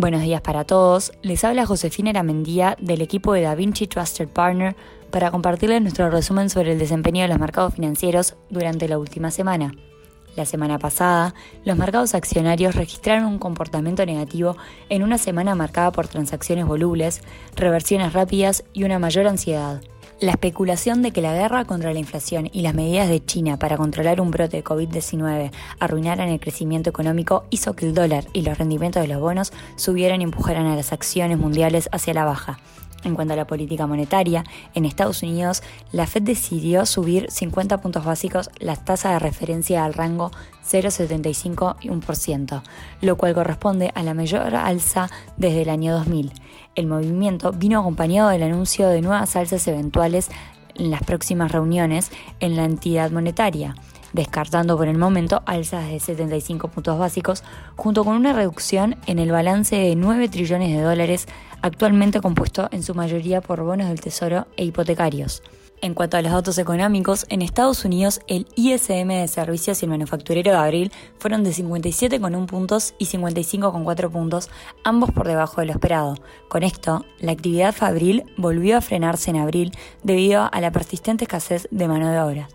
Buenos días para todos. Les habla Josefina Aramendía del equipo de DaVinci Trusted Partner para compartirles nuestro resumen sobre el desempeño de los mercados financieros durante la última semana. La semana pasada, los mercados accionarios registraron un comportamiento negativo en una semana marcada por transacciones volubles, reversiones rápidas y una mayor ansiedad. La especulación de que la guerra contra la inflación y las medidas de China para controlar un brote de COVID-19 arruinaran el crecimiento económico hizo que el dólar y los rendimientos de los bonos subieran y empujaran a las acciones mundiales hacia la baja. En cuanto a la política monetaria, en Estados Unidos, la Fed decidió subir 50 puntos básicos la tasa de referencia al rango 0,75 y 1%, lo cual corresponde a la mayor alza desde el año 2000. El movimiento vino acompañado del anuncio de nuevas alzas eventuales en las próximas reuniones en la entidad monetaria, descartando por el momento alzas de 75 puntos básicos, junto con una reducción en el balance de 9 trillones de dólares, actualmente compuesto en su mayoría por bonos del Tesoro e hipotecarios. En cuanto a los datos económicos, en Estados Unidos el ISM de servicios y el manufacturero de abril fueron de 57,1 puntos y 55,4 puntos, ambos por debajo de lo esperado. Con esto, la actividad fabril volvió a frenarse en abril debido a la persistente escasez de mano de obra.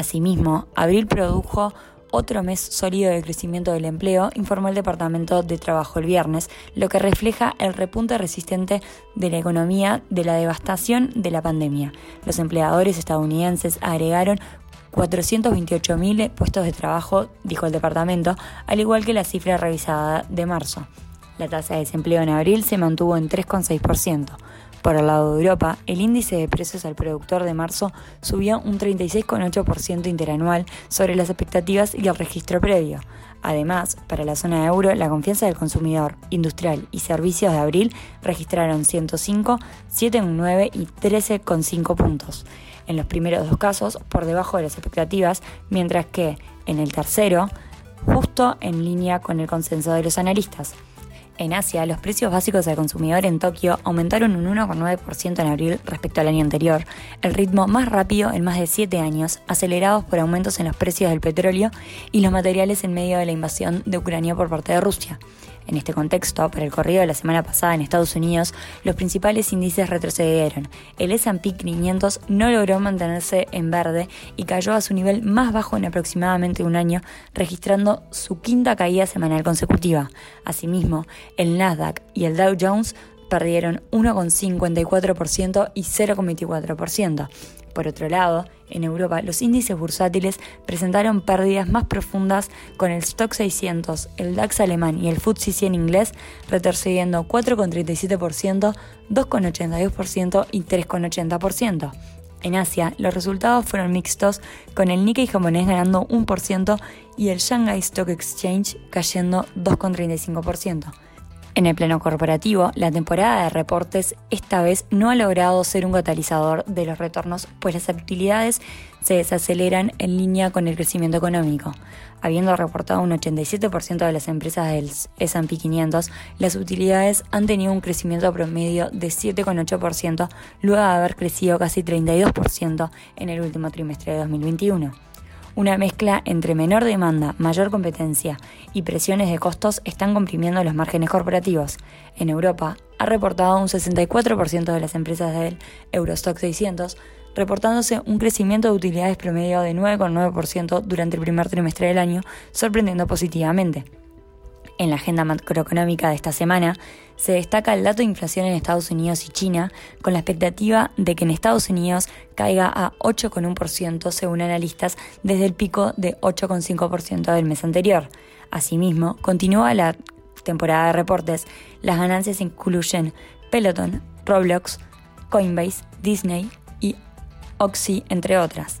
Asimismo, abril produjo otro mes sólido de crecimiento del empleo, informó el Departamento de Trabajo el viernes, lo que refleja el repunte resistente de la economía de la devastación de la pandemia. Los empleadores estadounidenses agregaron 428.000 puestos de trabajo, dijo el departamento, al igual que la cifra revisada de marzo. La tasa de desempleo en abril se mantuvo en 3,6%. Por el lado de Europa, el índice de precios al productor de marzo subió un 36,8% interanual sobre las expectativas y el registro previo. Además, para la zona de euro, la confianza del consumidor, industrial y servicios de abril registraron 105, 7,9 y 13,5 puntos. En los primeros dos casos, por debajo de las expectativas, mientras que en el tercero, justo en línea con el consenso de los analistas. En Asia, los precios básicos al consumidor en Tokio aumentaron un 1,9% en abril respecto al año anterior, el ritmo más rápido en más de 7 años, acelerados por aumentos en los precios del petróleo y los materiales en medio de la invasión de Ucrania por parte de Rusia. En este contexto, para el corrido de la semana pasada en Estados Unidos, los principales índices retrocedieron. El S&P 500 no logró mantenerse en verde y cayó a su nivel más bajo en aproximadamente un año, registrando su quinta caída semanal consecutiva. Asimismo, el Nasdaq y el Dow Jones perdieron 1,54% y 0,24%. Por otro lado, en Europa, los índices bursátiles presentaron pérdidas más profundas con el Stock 600, el DAX alemán y el FTSE 100 inglés retrocediendo 4,37%, 2,82% y 3,80%. En Asia, los resultados fueron mixtos, con el Nikkei japonés ganando 1% y el Shanghai Stock Exchange cayendo 2,35%. En el plano corporativo, la temporada de reportes esta vez no ha logrado ser un catalizador de los retornos, pues las utilidades se desaceleran en línea con el crecimiento económico. Habiendo reportado un 87% de las empresas del S&P 500, las utilidades han tenido un crecimiento promedio de 7,8% luego de haber crecido casi 32% en el último trimestre de 2021. Una mezcla entre menor demanda, mayor competencia y presiones de costos están comprimiendo los márgenes corporativos. En Europa, ha reportado un 64% de las empresas del Eurostock 600, reportándose un crecimiento de utilidades promedio de 9,9% durante el primer trimestre del año, sorprendiendo positivamente. En la agenda macroeconómica de esta semana se destaca el dato de inflación en Estados Unidos y China, con la expectativa de que en Estados Unidos caiga a 8,1% según analistas desde el pico de 8,5% del mes anterior. Asimismo, continúa la temporada de reportes. Las ganancias incluyen Peloton, Roblox, Coinbase, Disney y Oxy, entre otras.